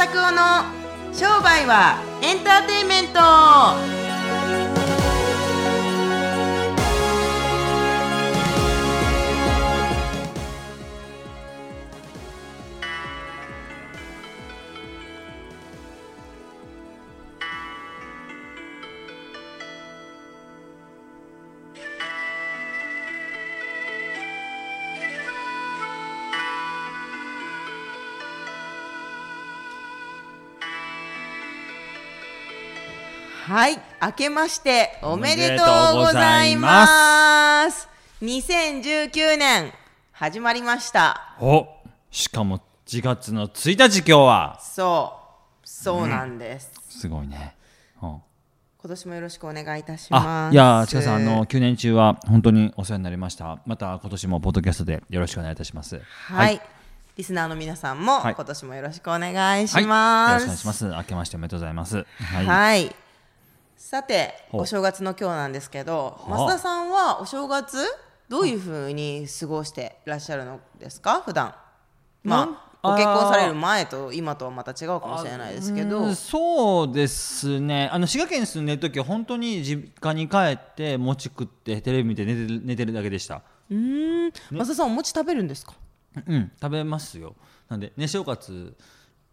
拓夫の商売はエンターテインメント。はい明けましておめでとうございます。2019年始まりました。おしかも4月の1日今日は。そうそうなんです、すごいね、うん、今年もよろしくお願いいたします。あいやちかさんあの9年中は本当にお世話になりました。また今年もポッドキャストでよろしくお願いいたします。はい、リスナーの皆さんもはい。今年もよろしくお願いしはい。ます、よろしくお願いします。明けましておめでとうございます。はい、はい。さて、お正月の今日なんですけど、はあ。増田さんはお正月どういうふうに過ごしていらっしゃるのですか、普段。まあ、ご結婚される前と今とはまた違うかもしれないですけど。うん。そうですね。あの滋賀県に住んでる時は本当に実家に帰って餅食ってテレビ見て寝てる寝てるだけでした。うーん、増田さんお餅食べるんですか？うん食べますよ。なんでね正月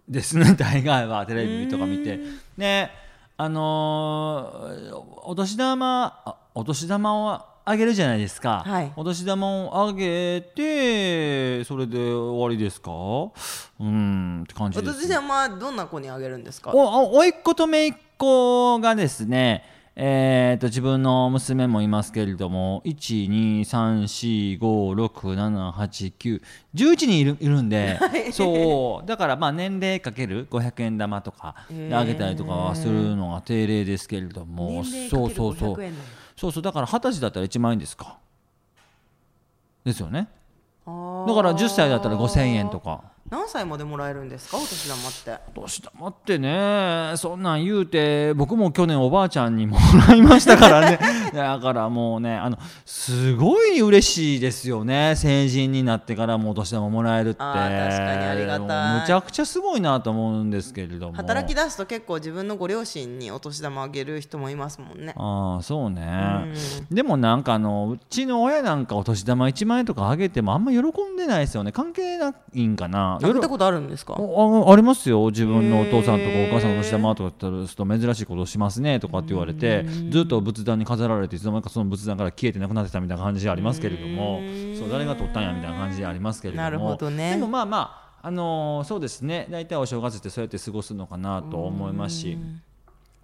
ですね。大概はテレビとか見て。ねあのーお年玉あお年玉をあげるじゃないですか、はい。お年玉をあげてそれで終わりですか？うんって感じおです、年玉はどんな子にあげるんですか？おおおいっ子とめいっ子がですねえー、と自分の娘もいますけれども12345678911人いるいるんでそうだからまあ年齢かける500円玉とかであげたりとかはするのが定例ですけれども、そうかける500そうそう。そうそうだから二十歳だったら1万円ですか？ですよね。だから10歳だったら5000円とか。何歳までもらえるんですか、お年玉って。お年玉ってねそんなん言うて僕も去年おばあちゃんにもらいましたからね。だからもうねあのすごい嬉しいですよね。成人になってからもお年玉もらえるって。確かにありがたい。むちゃくちゃすごいなと思うんですけれども。働き出すと結構自分のご両親にお年玉あげる人もいますもんね。ああそうね。でもなんかあのうちの親なんかお年玉1万円とかあげてもあんま喜んでないですよね。関係ないんかな。あげたことあるんですか？ああありますよ。自分のお父さんとかお母さんのお年玉とか言ったら珍しいことをしますねとかって言われてずっと仏壇に飾られていつの間にかその仏壇から消えてなくなってたみたいな感じでありますけれどもそう誰が取ったんやみたいな感じでありますけれども。なるほどね。でもまあまああのーそうですね。大体お正月ってそうやって過ごすのかなと思いますし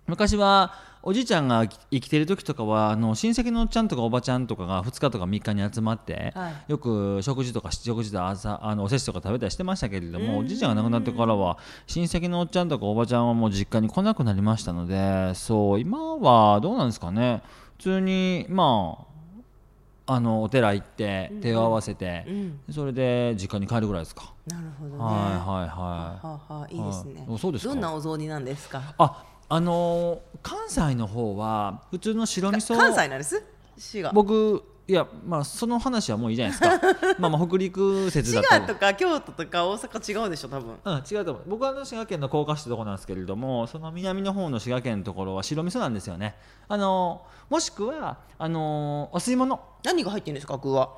昔はおじいちゃんが生きてる時とかはあの親戚のおっちゃんとかおばちゃんとかが2日とか3日に集まって、はいよく食事とか食事で朝あのおせちとか食べたりしてましたけれどもおじいちゃんが亡くなってからは親戚のおっちゃんとかおばちゃんはもう実家に来なくなりましたのでそう今はどうなんですかね普通にまああのお寺行って手を合わせて、うん、それで実家に帰るぐらいですか。なるほどね。はいはいはい。はあはあいいですねはい。そうですかどんなお雑煮なんですか？ああのー関西の方は普通の白味噌関西なんです？滋賀。僕いやまあその話はもういいじゃないですか まあまあ北陸説だ滋と賀とか京都とか大阪違うでしょ多分。うん、違うと思う僕はあの滋賀県の甲賀市ってとこなんですけれどもその南の方の滋賀県のところは白味噌なんですよねあのーもしくはあのーお吸い物何が入ってるんですか具は？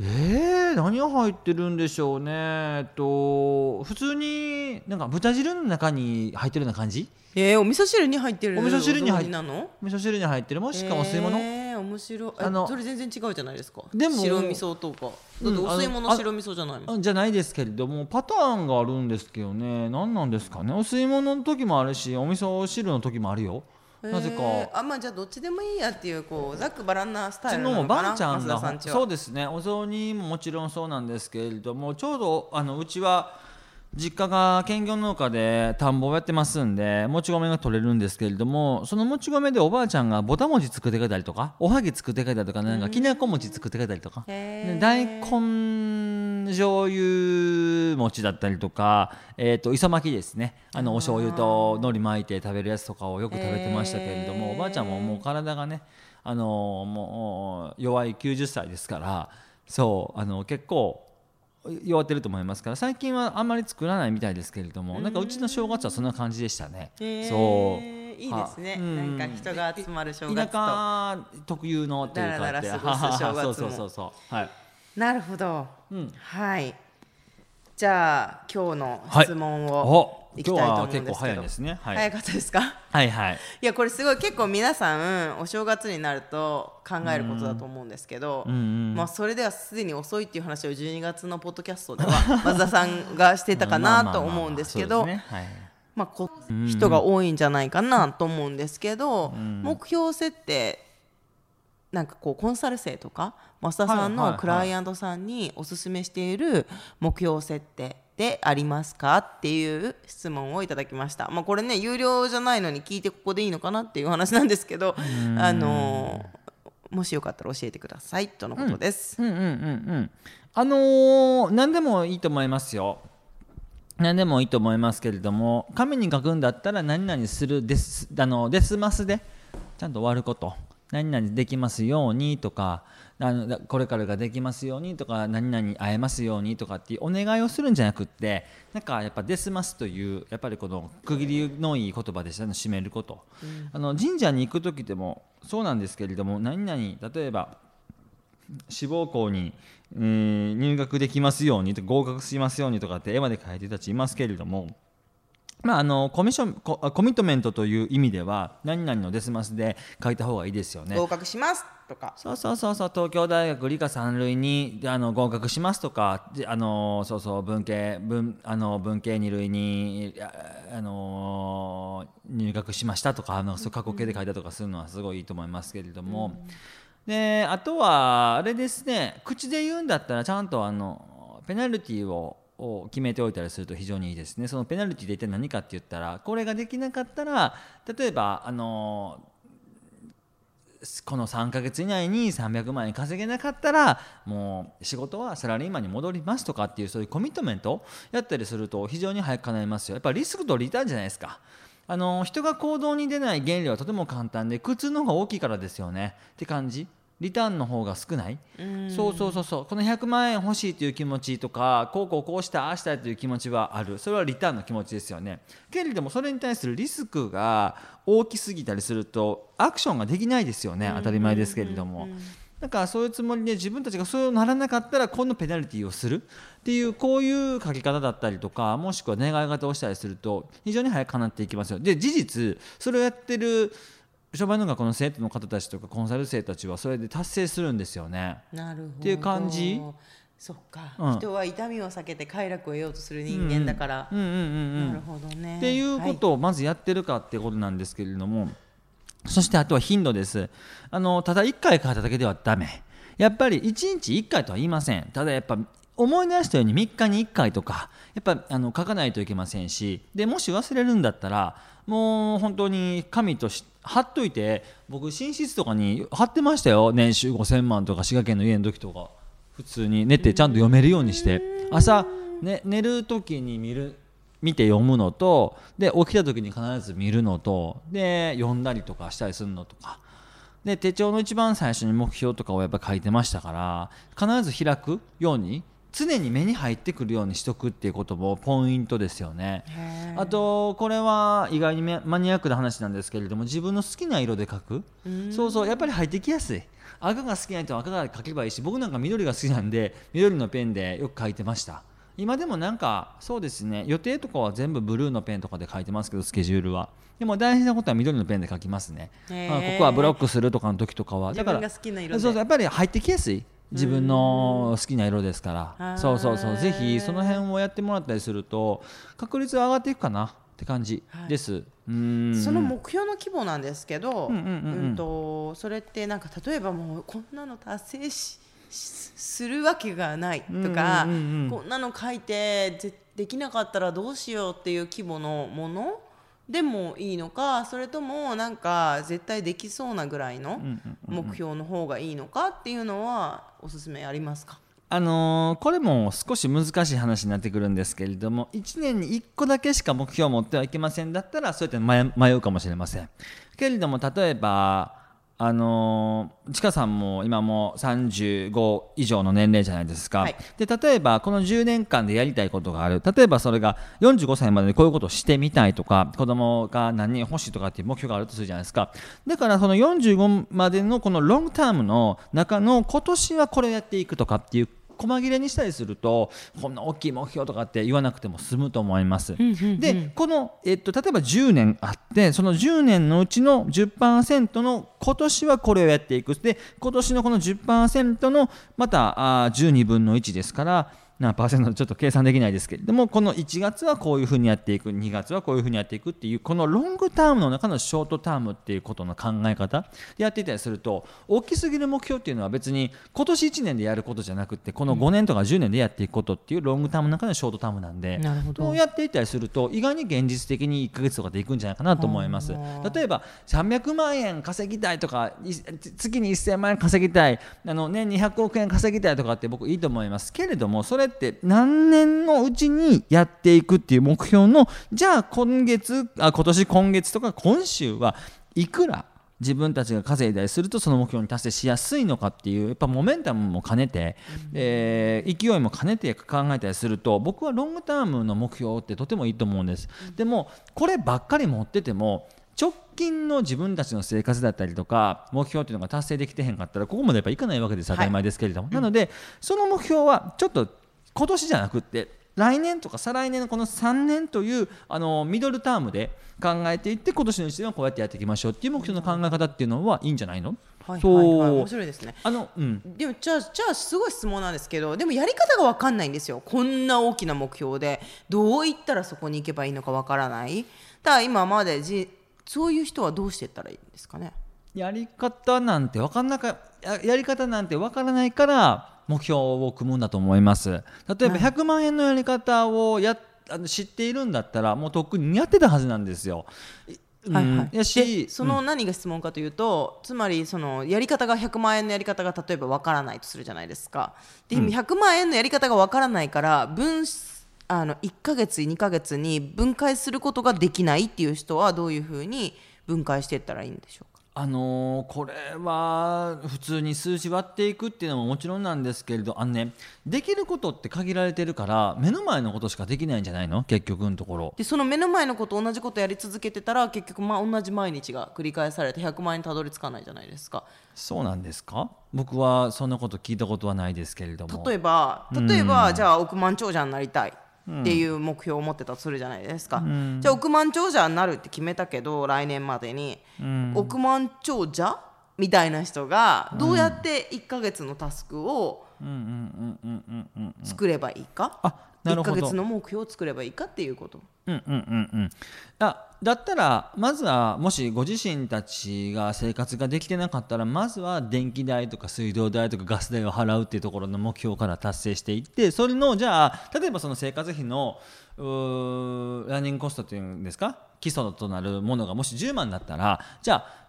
えー、何が入ってるんでしょうねえっと普通になんか豚汁の中に入ってるような感じ？えー、お味噌汁に入ってるお味噌汁に入っお雑煮なの？味噌汁に入ってるもしくはお吸い物、えー、面白い。あのそれ全然違うじゃないですか。でも白味噌とか。だってうんお吸い物白味噌じゃないの。じゃないですけれどもパターンがあるんですけどね何なんですかねお吸い物の時もあるしお味噌汁の時もあるよなぜか。えーあまあじゃあどっちでもいいやっていうこうざっくばらんなスタイルの。ばあちゃん増がそうですね。お雑煮ももちろんそうなんですけれどもちょうどあのうちは実家が兼業農家で田んぼをやってますんでもち米が取れるんですけれどもそのもち米でおばあちゃんがぼた餅作ってくれたりとかおはぎ作ってくれたりとかなんかきなこ餅作ってくれたりとか大根醤油餅だったりとか、えー、と磯巻きですね。あのお醤油と海苔巻いて食べるやつとかをよく食べてましたけれどもおばあちゃんももう体がねあのもう弱い90歳ですからそうあの結構弱ってると思いますから最近はあんまり作らないみたいですけれどもなんかうちの正月はそんな感じでしたね。そう。いいですね。なんか人が集まる正月と。田舎特有のっていうかだらだら過ごす正月も。そうそうそうそう。はい。なるほど、うん。はいじゃあ今日の質問をおいきたいと思うんですけど、早いですね。はい。早かったですか？はいはい。いやこれすごい結構皆さんお正月になると考えることだと思うんですけど、まあ、それではすでに遅いっていう話を12月のポッドキャストでは松田さんがしてたかなと思うんですけどまあこうん人が多いんじゃないかなと思うんですけど、ん。目標設定なんかこうコンサル生とか増田さんのクライアントさんにおすすめしている目標設定でありますかっていう質問をいただきました、まあ、これね有料じゃないのに聞いてここでいいのかなっていう話なんですけどあのもしよかったら教えてくださいとのことです。うん。うんうんうんあのー何でもいいと思いますよ。何でもいいと思いますけれども紙に書くんだったら何々するですあのデスマスでちゃんと終わること何々できますようにとかあのだこれからができますようにとか何々会えますようにとかっていうお願いをするんじゃなくってなんかやっぱデスマスというやっぱりこの区切りのいい言葉でしたね締めること、あの神社に行く時でもそうなんですけれども何々例えば志望校に、えー入学できますようにと合格しますようにとかって絵まで書いてる人たちいますけれども、まあ、あのコミッションココミットメントという意味では何々のデスマスで書いた方がいいですよね。合格しますとか。そうそうそうそう東京大学理科三類にであの合格しますとかであのそうそう文系文あの文系二類にああの入学しましたとかあのそう過去形で書いたとかするのはすごいいいと思いますけれども、であとはあれですね口で言うんだったらちゃんとあのペナルティーをを決めておいたりすると非常にいいですね。そのペナルティで一体何かって言ったらこれができなかったら例えばあのこの3ヶ月以内に300万円稼げなかったらもう仕事はサラリーマンに戻りますとかっていうそういうコミットメントやったりすると非常に早く叶いますよ。やっぱリスクとリターンじゃないですか。あの人が行動に出ない原理はとても簡単で苦痛の方が大きいからですよね。って感じ。リターンの方が少ない？そうそうそうそう。この100万円欲しいという気持ちとかこうこうこうしたああしたいという気持ちはある。それはリターンの気持ちですよね。けれどもそれに対するリスクが大きすぎたりするとアクションができないですよね。当たり前ですけれども。だからそういうつもりで自分たちがそうならなかったら今度ペナルティーをするっていうこういう書き方だったりとかもしくは願い方をしたりすると非常に早く叶っていきますよ。で事実それをやってる商売の学校の生徒の方たちとかコンサル生たちはそれで達成するんですよね。なるほど。っていう感じ？そっか、うん。人は痛みを避けて快楽を得ようとする人間だから、うんうんうんうんなるほどね。っていうことをまずやってるかってことなんですけれども、そしてあとは頻度です。あのただ1回書いただけではダメ。やっぱり1日1回とは言いません。ただやっぱ思い出したように3日に1回とかやっぱあの書かないといけませんしでもし忘れるんだったらもう本当に紙とし貼っといて僕寝室とかに貼ってましたよ。年収5000万とか滋賀県の家の時とか。普通に寝てちゃんと読めるようにして。朝、ね、寝る時に見る見て読むのとで起きた時に必ず見るのとで読んだりとかしたりするのとか。で手帳の一番最初に目標とかをやっぱ書いてましたから必ず開くように常に目に入ってくるようにしとくっていうこともポイントですよね。あとこれは意外にめマニアックな話なんですけれども自分の好きな色で書く。そうそうやっぱり入ってきやすい。赤が好きな人は赤が書けばいいし僕なんか緑が好きなんで緑のペンでよく書いてました。今でもなんかそうですね予定とかは全部ブルーのペンとかで書いてますけどスケジュールは。でも大事なことは緑のペンで書きますね、へー。あここはブロックするとかの時とかは。自分が好きな色で。そうそうやっぱり入ってきやすい自分の好きな色ですから。そうそうそう。ぜひその辺をやってもらったりすると確率は上がっていくかな？って感じです、うーん。その目標の規模なんですけど、それってなんか例えばもうこんなの達成ししするわけがないとか、こんなの書いてぜできなかったらどうしようっていう規模のものでもいいのかそれともなんか絶対できそうなぐらいの目標の方がいいのかっていうのはおすすめありますか？あのーこれも少し難しい話になってくるんですけれども1年に1個だけしか目標を持ってはいけませんだったらそうやって迷迷うかもしれません。けれども例えばあのー、ちかさんも今も35以上の年齢じゃないですか、はい、で例えばこの10年間でやりたいことがある。例えばそれが45歳までにこういうことをしてみたいとか子供が何人欲しいとかっていう目標があるとするじゃないですか。だからその45までのこのロングタームの中の今年はこれをやっていくとかっていう細切れにしたりするとこんな大きい目標とかって言わなくても済むと思います。でこの、えっと、例えば10年あってその10年のうちの10%の今年はこれをやっていくで今年のこの10%のまたあ12分の1ですから何パーセントちょっと計算できないですけれどもこの1月はこういうふうにやっていく。2月はこういうふうにやっていくっていうこのロングタームの中のショートタームっていうことの考え方でやっていたりすると大きすぎる目標っていうのは別に今年1年でやることじゃなくてこの5年とか10年でやっていくことっていうロングタームの中のショートタームなんでそうやっていったりすると意外に現実的に1ヶ月とかでいくんじゃないかなと思います例えば300万円稼ぎたいとか月に1000万円稼ぎたいあの年200億円稼ぎたいとかって僕いいと思いますけれどもそれって何年のうちにやっていくっていう目標のじゃあ今月あ今年今月とか今週はいくら自分たちが稼いだりするとその目標に達成しやすいのかっていうやっぱモメンタムも兼ねて、えー、勢いも兼ねて考えたりすると僕はロングタームの目標ってとてもいいと思うんです。でもこればっかり持ってても直近の自分たちの生活だったりとか目標っていうのが達成できてへんかったらここまでやっぱいかないわけです当たり前ですけれども、はい、なのでその目標はちょっと今年じゃなくって来年とか再来年のこの3年というあのミドルタームで考えていって今年の1年はこうやってやっていきましょうっていう目標の考え方っていうのはいいんじゃないの？はいはいはい、面白いですね。あの、うん、でもじゃあじゃあすごい質問なんですけどでもやり方が分かんないんですよ。こんな大きな目標でどういったらそこに行けばいいのか分からない。だから今までじそういう人はどうしていったらいいんですかね？やり方なんて分かんなかやり方なんて分からないから目標を組むんだと思います。例えば100万円のやり方をやあの知っているんだったらもうとっくにやってたはずなんですよ。はいはい、やしその何が質問かというと、うん、つまりそのやり方が100万円のやり方が例えば分からないとするじゃないですか。で、うん、100万円のやり方が分からないから分あの1か月2か月に分解することができないっていう人はどういうふうに分解していったらいいんでしょう？あのー、これは普通に数字割っていくっていうのももちろんなんですけれどあの、ね、できることって限られてるから目の前のことしかできないんじゃないの？結局のところ。でその目の前のこと同じことやり続けてたら結局まあ同じ毎日が繰り返されて100万円たどり着かないじゃないですか。そうなんですか？僕はそんなこと聞いたことはないですけれども。例えば例えば、じゃあ億万長者になりたいっていう目標を持ってたとするじゃないですか、うん、じゃあ億万長者になるって決めたけど来年までに、うん、億万長者みたいな人がどうやって1か月のタスクを作ればいいか、1か月の目標を作ればいいかっていうこと。うんうんうんうん、あだったらまずはもしご自身たちが生活ができてなかったらまずは電気代とか水道代とかガス代を払うっていうところの目標から達成していってそれのじゃあ例えばその生活費のランニングコストっていうんですか？基礎となるものがもし10万だったらじゃあ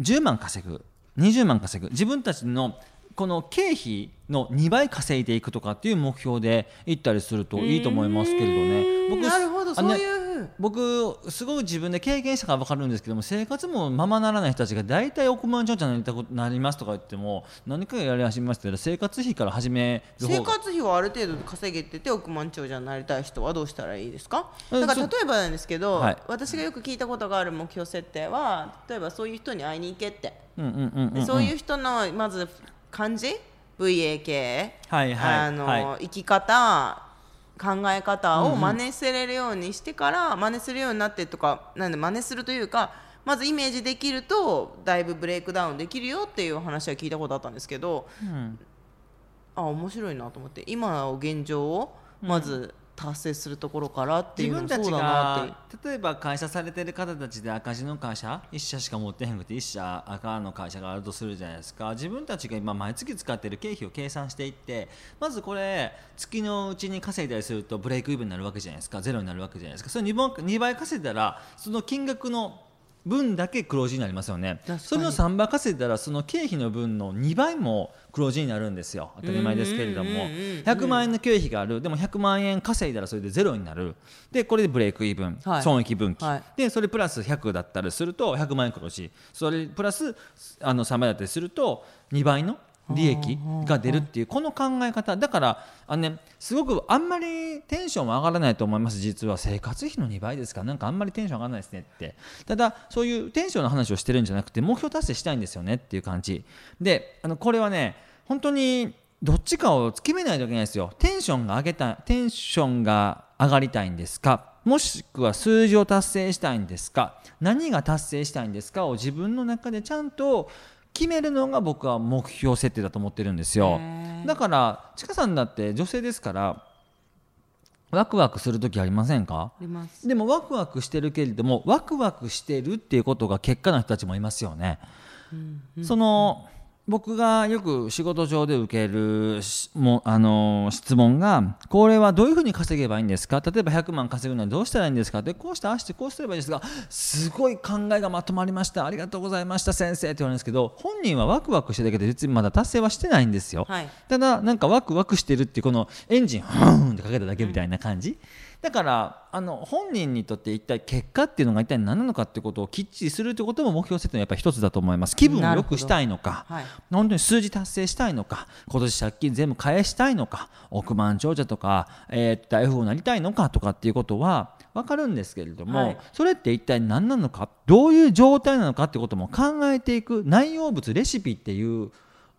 10万稼ぐ。20万稼ぐ。自分たちのこの経費の2倍稼いでいくとかっていう目標でいったりするといいと思いますけれどね。僕なるほどそういう僕すごく自分で経験したから分かるんですけども生活もままならない人たちが大体億万長者になりたことなりますとか言っても何かやり始めましたけど生活費から始める生活費をある程度稼げてて億万長者になりたい人はどうしたらいいですか？だから例えばなんですけど、はい、私がよく聞いたことがある目標設定は例えばそういう人に会いに行けって、そういう人のまず漢字 VAK、はいはい、あの、はい、生き方考え方を真似せれるようにしてから、うんうん、真似するようになってとかなんで真似するというかまずイメージできるとだいぶブレイクダウンできるよっていう話は聞いたことあったんですけど、うん、あ面白いなと思って今の現状をまず達成するところからっていうのもそうだなって。例えば会社されてる方たちで赤字の会社1社しか持ってへんくて1社赤の会社があるとするじゃないですか。自分たちが今毎月使ってる経費を計算していってまずこれ月のうちに稼いだりするとブレイクイブになるわけじゃないですか。ゼロになるわけじゃないですか。それ 2, 2倍稼いだらその金額の分だけ黒字になりますよね。それの3倍稼いだらその経費の分の2倍も黒字になるんですよ。当たり前ですけれども。うんうんうんうん100万円の経費がある。でも100万円稼いだらそれでゼロになる。でこれでブレイクイーブン、はい。損益分岐、はい。でそれプラス100だったりすると100万円黒字。それプラスあの3倍だったりすると2倍の利益が出るっていうこの考え方。だからあの、ね、すごくあんまりテンションは上がらないと思います実は生活費の2倍ですか。らなんかあんまりテンション上がらないですねって。ただそういうテンションの話をしてるんじゃなくて目標達成したいんですよねっていう感じ。であのこれはね本当にどっちかを決めないといけないですよ。テンションが上げたいテンションが上がりたいんですか。もしくは数字を達成したいんですか。何が達成したいんですかを自分の中でちゃんと決めるのが僕は目標設定だと思ってるんですよ。だからちかさんだって女性ですからワクワクする時ありませんか？あります。でもワクワクしてるけれどもワクワクしてるっていうことが結果の人たちもいますよね。その僕がよく仕事上で受けるしもあの質問がこれはどういうふうに稼げばいいんですか？例えば100万稼ぐのにどうしたらいいんですか？でこうしてああしてこうすればいいですがすごい考えがまとまりました。ありがとうございました先生って言われるんですけど本人はワクワクしてるだけで別にまだ達成はしてないんですよ。はい。ただなんかワクワクしてるっていうこのエンジンフーンってかけただけみたいな感じ、だからあの本人にとって一体結果っていうのが一体何なのかっていうことをきっちりするってことも目標設定のやっぱり一つだと思います。気分を良くしたいのか、はい。本当に数字達成したいのか今年借金全部返したいのか億万長者とか、えー、大富豪になりたいのかとかっていうことは分かるんですけれども、はい。それって一体何なのかどういう状態なのかっていうことも考えていく内容物レシピっていう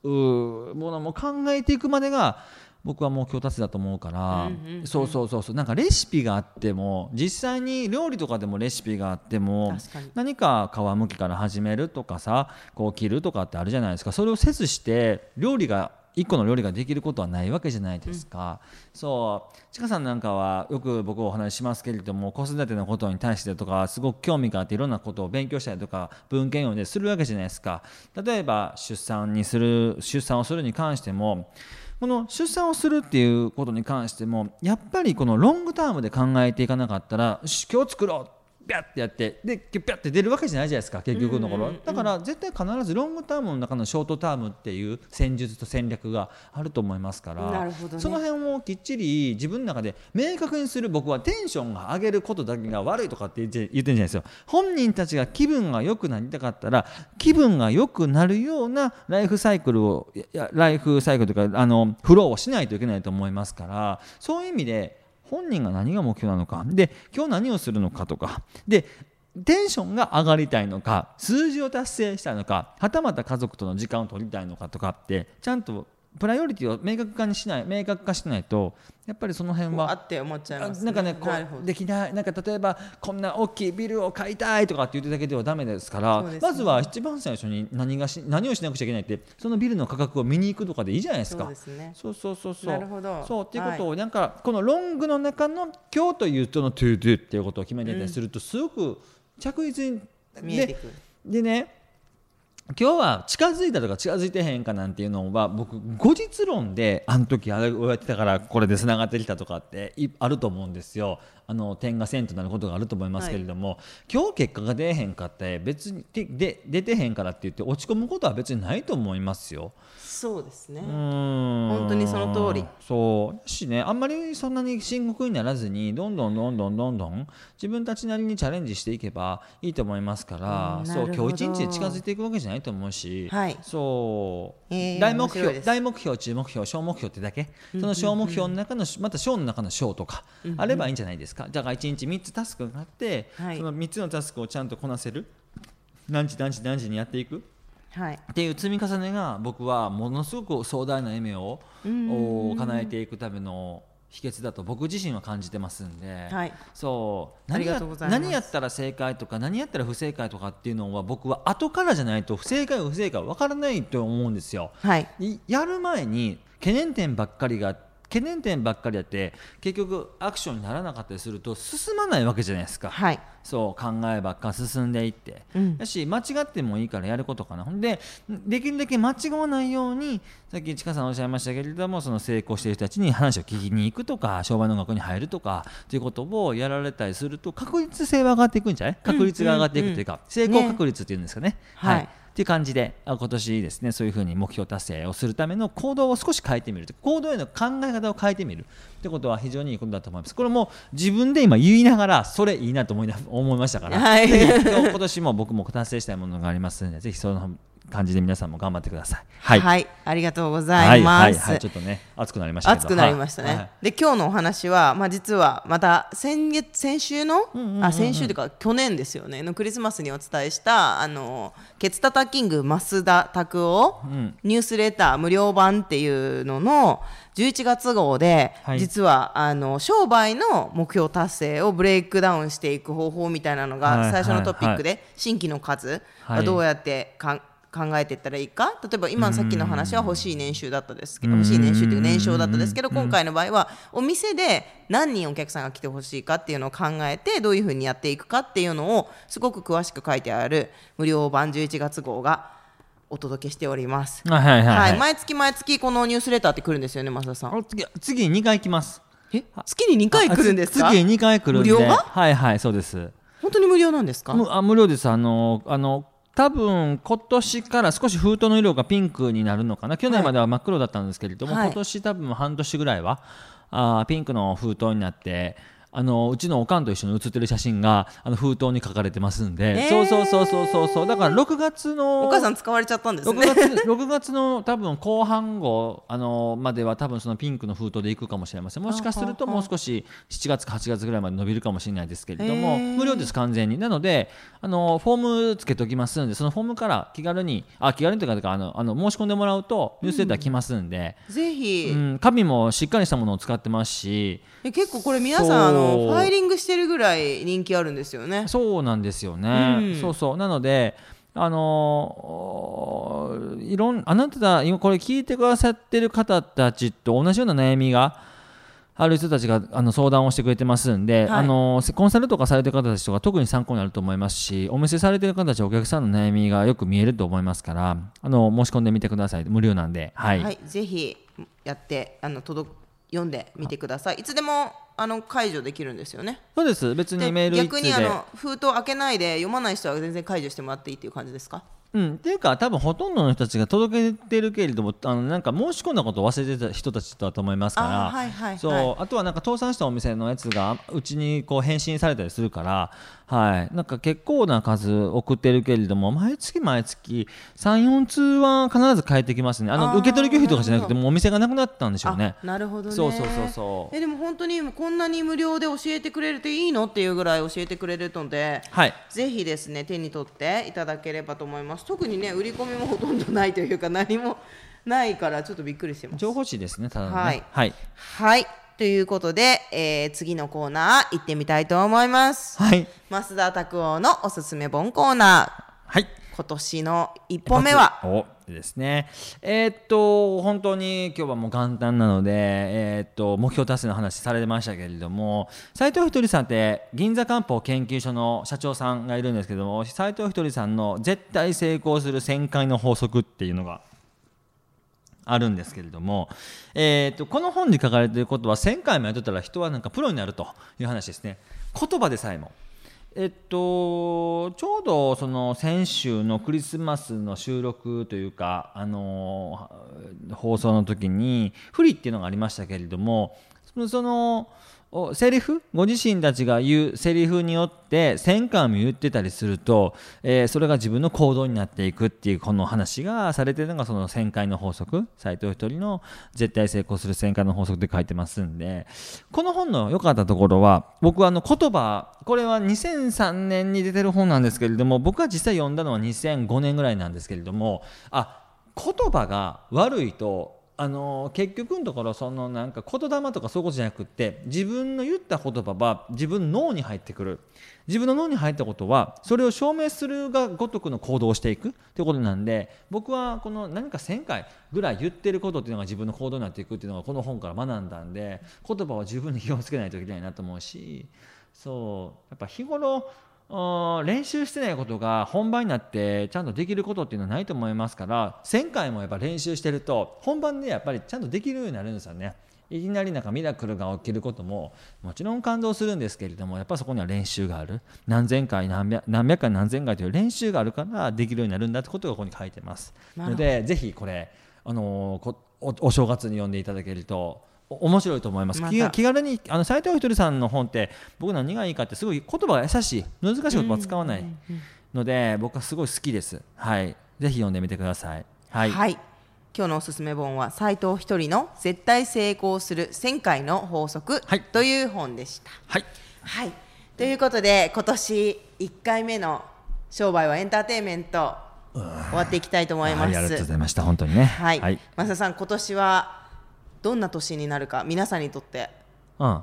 ものも考えていくまでが僕は目標達成だと思うから、そうそうそうそう。なんかレシピがあっても実際に料理とかでもレシピがあっても何か皮むきから始めるとかさこう切るとかってあるじゃないですか。それをせずして料理が一個の料理ができることはないわけじゃないですか、そう。ちかさんなんかはよく僕お話ししますけれども子育てのことに対してとかすごく興味があっていろんなことを勉強したりとか文献読んでするわけじゃないですか。例えば出産にする出産をするに関してもこの出産をするっていうことに関してもやっぱりこのロングタームで考えていかなかったら今日作ろうピャッてやってでピャッて出るわけじゃないじゃないですか結局のところ、だから絶対必ずロングタームの中のショートタームっていう戦術と戦略があると思いますからなるほどね。その辺をきっちり自分の中で明確にする僕はテンションが上げることだけが悪いとかって言って言ってるんじゃないですよ。本人たちが気分が良くなりたかったら気分が良くなるようなライフサイクルをライフサイクルというかあのフローをしないといけないと思いますからそういう意味で本人が何が目標なのか。で今日何をするのかとか。でテンションが上がりたいのか数字を達成したいのかはたまた家族との時間を取りたいのかとかってちゃんとプライオリティを明確化にしない明確化しないとやっぱりその辺はあって思っちゃいあます、なんかねこうできないなんか例えばこんな大きいビルを買いたいとかって言ってるだけではダメですからね。まずは一番最初に何がし何をしなくちゃいけないってそのビルの価格を見に行くとかでいいじゃないですか。そうね。そうそうそうそう。なるほど。そうっていうことをなんかこのロングの中の今日というとの To Do っていうことを決めてたりするとすごく着実にで見えてくる。でね今日は近づいたとか近づいてへんかなんていうのは僕後日論であの時あれをやってたからこれでつながってきたとかってあると思うんですよ。あの点が線となることがあると思いますけれども、今日結果が出えへんかって別にでで出てへんからって言って落ち込むことは別にないと思いますよ。そうですね、本本当にその通り。そう。しね。あんまりそんなに深刻にならずにどんどんどんどんどんどん自分たちなりにチャレンジしていけばいいと思いますから、うんそう今日一日で近づいていくわけじゃないと思うし、はい。そう、えー大目標大目標中目標小目標ってだけ？その小目標の中のまた小の中の小とかあればいいんじゃないですか、だから1日3つタスクがあって、はい。その3つのタスクをちゃんとこなせる。何時何時何時にやっていく。はい。っていう積み重ねが僕はものすごく壮大な夢をお叶えていくための秘訣だと僕自身は感じてますんで、はい。そう。何やったら正解とか何やったら不正解とかっていうのは僕は後からじゃないと不正解不正解分からないと思うんですよ。はい。いやる前に懸念点ばっかりが懸念点ばっかりやって結局アクションにならなかったりすると進まないわけじゃないですか。はい。そう考えばっか進んでいって、うん。だし間違ってもいいからやることかな。ほんでできるだけ間違わないようにさっきちかさんおっしゃいましたけれどもその成功している人たちに話を聞きに行くとか商売の学に入るとかということをやられたりすると確率性は上がっていくんじゃない？確率が上がっていくというか、成功確率っていうんですかね。はいっていう感じであ今年ですねそういうふうに目標達成をするための行動を少し変えてみる行動への考え方を変えてみるってことは非常にいいことだと思います。これも自分で今言いながらそれいいなと思いな思いましたから、はい。今年も僕も達成したいものがありますのでぜひその感じで皆さんも頑張ってください。はい、はい、ありがとうございます。はいはいはい。ちょっとね熱くなりましたけど。熱くなりましたね。はいはい。で今日のお話は、まあ、実はまた先月先週の、あ先週というか去年ですよね。のクリスマスにお伝えしたあのケツタタキング増田拓夫、ニュースレター無料版っていうのの11月号で、はい。実はあの商売の目標達成をブレイクダウンしていく方法みたいなのはいが最初のトピックはで新規の数はい。がどうやってかん考えていったらいいか？例えば今さっきの話は欲しい年収だったですけどうん。欲しい年収という年商だったですけど今回の場合はお店で何人お客さんが来てほしいかっていうのを考えてどういうふうにやっていくかっていうのをすごく詳しく書いてある無料版11月号がお届けしております。はいはいはい、毎月毎月このニュースレターって来るんですよね増田さん。あ次次2回来ます。え？月に2回来るんですか？あ次2回来るんで。無料が？はいはいそうです。本当に無料なんですか？むあ無料です。あのあの多分今年から少し封筒の色がピンクになるのかな。去年までは真っ黒だったんですけれども、はい。今年多分半年ぐらいはあーピンクの封筒になってあのうちのおかんと一緒に写ってる写真があの封筒に書かれてますんで、えー。そうそうそうそうそう。そうだから6月のお母さん使われちゃったんです6ね。月 ,6 月の多分後半後あのまでは多分そのピンクの封筒でいくかもしれません。もしかするともう少し7月か8月ぐらいまで伸びるかもしれないですけれどもへー。無料です完全に。なのであのフォームつけておきますんでそのフォームから気軽にあ気軽にというかあのあの申し込んでもらうとニュースレター来ますんで、ぜひ、うん。紙もしっかりしたものを使ってますし。え結構これ皆さんファイリングしてるぐらい人気あるんですよね。そうなんですよね、うん。そうそう。なのであのーいろんあなた今これ聞いてくださってる方たちと同じような悩みがある人たちがあの相談をしてくれてますんで、はい。あのーコンサルとかされてる方たちとか特に参考になると思いますしお店されてる方たちお客さんの悩みがよく見えると思いますからあの申し込んでみてください。無料なんで。はい、はい、ぜひやってあの届く読んでみてください。いつでもあの解除できるんですよね。そうです別でにメール一逆通でにあの封筒開けないで読まない人は全然解除してもらっていいっていう感じですか？うん、っていうか多分ほとんどの人たちが届けてるけれどもあのなんか申し込んだことを忘れてた人たちだと思いますからあーはいはいはい。そうあとはなんか倒産したお店のやつがうちにこう返信されたりするから、はい、なんか結構な数送ってるけれども毎月毎月34通は必ず返ってきますね。あの受け取り拒否とかじゃなくてもうお店がなくなったんでしょうね。あなるほどね。そうそうそうそう。えでも本当にこんなに無料で教えてくれるといいのっていうぐらい教えてくれるので。はい。ぜひですね手に取っていただければと思います特にね売り込みもほとんどないというか何もないからちょっとびっくりしてます。情報誌ですねただのね。はい。はい、はい。ということで、えー次のコーナー行ってみたいと思います。はい。増田拓夫のおすすめ本コーナー。はい。今年の一本目は？おですねえーっと本当に今日はもう元旦なので、えーっと目標達成の話されてましたけれども斉藤ひとりさんって銀座漢方研究所の社長さんがいるんですけども斉藤ひとりさんの絶対成功する旋回の法則っていうのがあるんですけれども、えー、とこの本に書かれていることは1000回もやってたら人はなんかプロになるという話ですね言葉でさえも。えっと、ちょうどその先週のクリスマスの収録というか、あの放送の時に不利っていうのがありましたけれどもそのセリフ？ご自身たちが言うセリフによって1000回も言ってたりすると、えーそれが自分の行動になっていくっていうこの話がされてるのがその1000回の法則？斎藤ひとりの絶対成功する1000回の法則で書いてますんで。この本の良かったところは僕はあの言葉これは2003年に出てる本なんですけれども僕は実際読んだのは2005年ぐらいなんですけれどもあ言葉が悪いとあの結局のところそのなんか言霊とかそういうことじゃなくって自分の言った言葉は自分の脳に入ってくる。自分の脳に入ったことはそれを証明するがごとくの行動をしていくということなんで僕はこの何か1000回ぐらい言ってることっていうのが自分の行動になっていくっていうのがこの本から学んだんで言葉は十分に気をつけないといけないなと思うしそうやっぱ日頃練習してないことが本番になってちゃんとできることっていうのはないと思いますから1000回もやっぱ練習してると本番でやっぱりちゃんとできるようになるんですよね。いきなりなんかミラクルが起きることももちろん感動するんですけれどもやっぱそこには練習がある何千回何百何百回何千回という練習があるからできるようになるんだってことがここに書いてますのでぜひこれあのおお正月に読んでいただけると面白いと思います、ま、気軽にあの斉藤ひとりさんの本って僕何がいいかってすごい言葉が優しい難しい言葉使わないので僕はすごい好きです。はい。ぜひ読んでみてください。はい、はい、今日のおすすめ本は斉藤ひとりの絶対成功する1000回の法則、はい、という本でした。はい、はい、ということで今年1回目の商売はエンターテインメント。終わっていきたいと思います、ありがとうございました。本当にね。はい、はい、増田さん今年はどんな年になるか皆さんにとって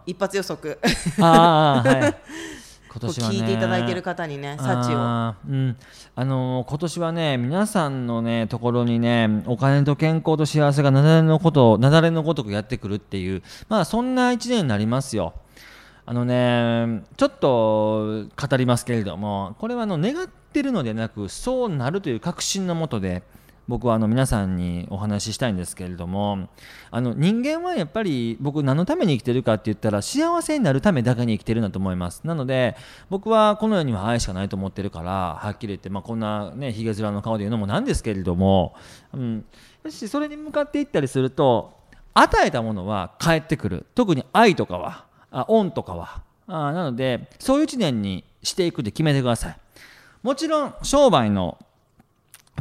一発予測。あ、はい、今年は、ね、聞いていただいている方にね幸を、うん。あのー、今年はね皆さんのねところにねお金と健康と幸せがなだれのことなだれのごとくやってくるっていうまあそんな一年になりますよ。あのねちょっと語りますけれどもこれはあの願ってるのではなくそうなるという確信のもとで僕はあの皆さんにお話ししたいんですけれどもあの人間はやっぱり僕何のために生きてるかって言ったら幸せになるためだけに生きてるんだと思います。なので僕はこの世には愛しかないと思ってるからはっきり言って、まあ、こんなねひげ面の顔で言うのもなんですけれども、うん、しそれに向かっていったりすると与えたものは返ってくる。特に愛とかはあ恩とかは。あなのでそういう一年にしていくで決めてください。もちろん商売の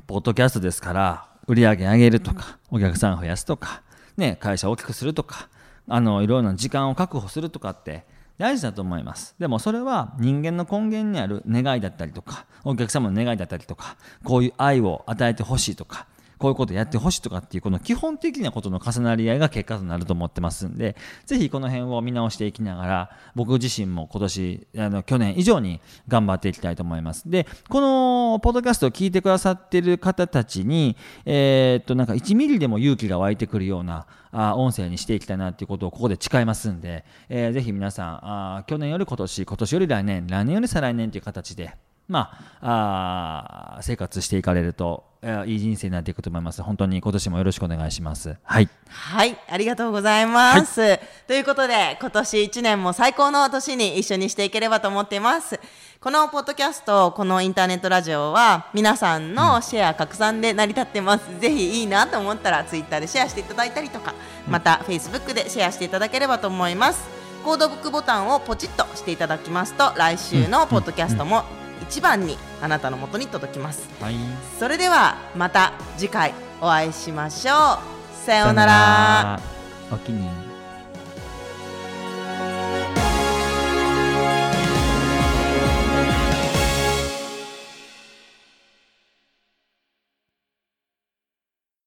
ポッドキャストですから売り上げ上げるとかお客さん増やすとか、ね、会社を大きくするとかあのいろいろな時間を確保するとかって大事だと思います。でもそれは人間の根源にある願いだったりとかお客様の願いだったりとかこういう愛を与えてほしいとかこういうことやってほしいとかっていうこの基本的なことの重なり合いが結果となると思ってますんでぜひこの辺を見直していきながら僕自身も今年あの去年以上に頑張っていきたいと思います。でこのポッドキャストを聞いてくださってる方たちにえー、っとなんか1ミリでも勇気が湧いてくるようなあ音声にしていきたいなっていうことをここで誓いますんで、えー、ぜひ皆さんあ去年より今年今年より来年来年より再来年という形でまあ、あ生活していかれるといい人生になっていくと思います。本当に今年もよろしくお願いします。はい。はい、ありがとうございます。はい、ということで、今年1年も最高の年に一緒にしていければと思っています。このポッドキャスト、このインターネットラジオは、皆さんのシェア、拡散で成り立ってます。うん、ぜひいいなと思ったら、ツイッターでシェアしていただいたりとか、また、フェイスブックでシェアしていただければと思います。コードブックボタンをポチッとしていただきますと、来週のポッドキャストも一番にあなたのもとに届きます、はい、それではまた次回お会いしましょう。さようなら。おきに